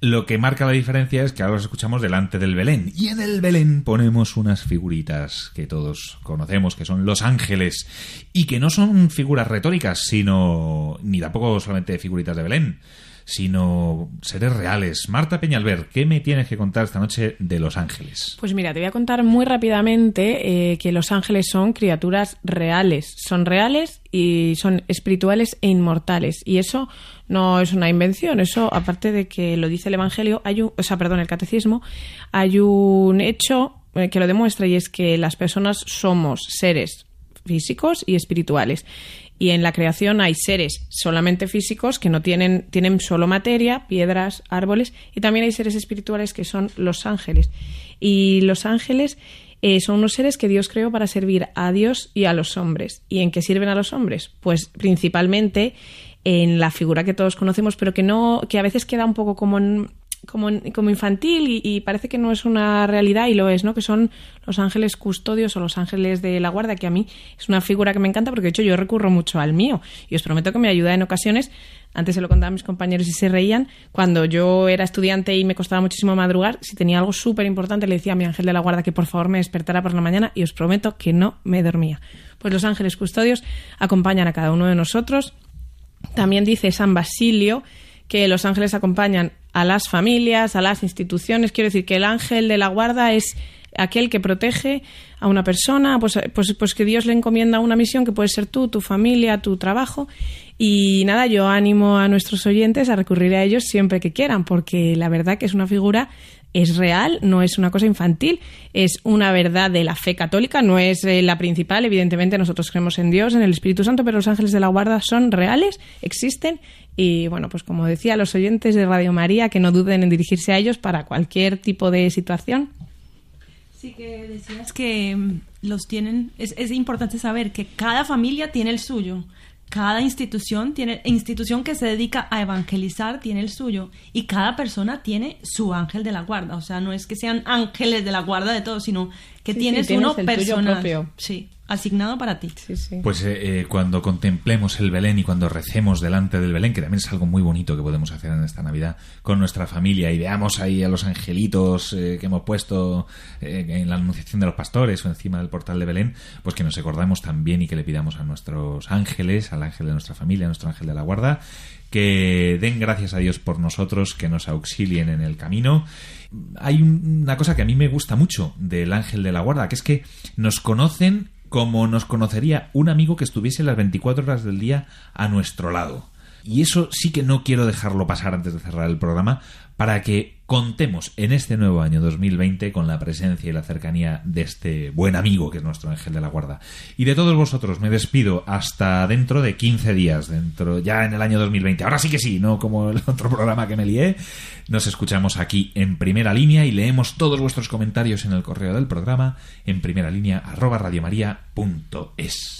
Speaker 1: Lo que marca la diferencia es que ahora los escuchamos delante del Belén. Y en el Belén ponemos unas figuritas que todos conocemos, que son los ángeles. Y que no son figuras retóricas, sino. ni tampoco solamente figuritas de Belén, sino seres reales. Marta Peñalver, ¿qué me tienes que contar esta noche de los ángeles?
Speaker 6: Pues mira, te voy a contar muy rápidamente eh, que los ángeles son criaturas reales. Son reales y son espirituales e inmortales. Y eso no es una invención. Eso, aparte de que lo dice el Evangelio, hay un, o sea, perdón, el Catecismo, hay un hecho eh, que lo demuestra y es que las personas somos seres físicos y espirituales. Y en la creación hay seres solamente físicos que no tienen, tienen solo materia, piedras, árboles, y también hay seres espirituales que son los ángeles. Y los ángeles eh, son unos seres que Dios creó para servir a Dios y a los hombres. ¿Y en qué sirven a los hombres? Pues principalmente en la figura que todos conocemos, pero que no, que a veces queda un poco como en- como, como infantil y, parece que no es una realidad y lo es, ¿no? Que son los ángeles custodios o los ángeles de la guarda, que a mí es una figura que me encanta porque de hecho yo recurro mucho al mío y os prometo que me ayuda en ocasiones. Antes se lo contaba a mis compañeros y se reían. Cuando yo era estudiante y me costaba muchísimo madrugar, si tenía algo súper importante le decía a mi ángel de la guarda que por favor me despertara por la mañana y os prometo que no me dormía. Pues los ángeles custodios acompañan a cada uno de nosotros también dice San Basilio que los ángeles acompañan a las familias, a las instituciones. Quiero decir que el ángel de la guarda es aquel que protege a una persona, pues, pues, pues que Dios le encomienda una misión que puede ser tú, tu familia, tu trabajo. Y nada, yo animo a nuestros oyentes a recurrir a ellos siempre que quieran, porque la verdad que es una figura es real, no es una cosa infantil, es una verdad de la fe católica, no es eh, la principal, evidentemente nosotros creemos en Dios, en el Espíritu Santo, pero los ángeles de la guarda son reales, existen y bueno, pues como decía, los oyentes de Radio María que no duden en dirigirse a ellos para cualquier tipo de situación.
Speaker 4: Sí, que decías que mm, los tienen. Es, es importante saber que cada familia tiene el suyo. Cada institución tiene institución que se dedica a evangelizar tiene el suyo y cada persona tiene su ángel de la guarda. O sea, no es que sean ángeles de la guarda de todos, sino que
Speaker 6: Sí,
Speaker 4: tienes,
Speaker 6: sí, tienes
Speaker 4: uno
Speaker 6: el tuyo
Speaker 4: personal.
Speaker 6: propio.
Speaker 4: Sí, asignado para ti.
Speaker 6: Sí, sí.
Speaker 1: Pues eh, eh, cuando contemplemos el Belén y cuando recemos delante del Belén, que también es algo muy bonito que podemos hacer en esta Navidad con nuestra familia y veamos ahí a los angelitos eh, que hemos puesto eh, en la anunciación de los pastores o encima del portal de Belén, pues que nos acordamos también y que le pidamos a nuestros ángeles, al ángel de nuestra familia, a nuestro ángel de la guarda, que den gracias a Dios por nosotros, que nos auxilien en el camino. Hay un- una cosa que a mí me gusta mucho del ángel de la guarda, que es que nos conocen como nos conocería un amigo que estuviese las 24 horas del día a nuestro lado. Y eso sí que no quiero dejarlo pasar antes de cerrar el programa para que contemos en este nuevo año 2020 con la presencia y la cercanía de este buen amigo que es nuestro ángel de la guarda. Y de todos vosotros me despido hasta dentro de 15 días, dentro ya en el año 2020. Ahora sí que sí, no como el otro programa que me lié. Nos escuchamos aquí en primera línea y leemos todos vuestros comentarios en el correo del programa en primera línea arroba radiomaria.es.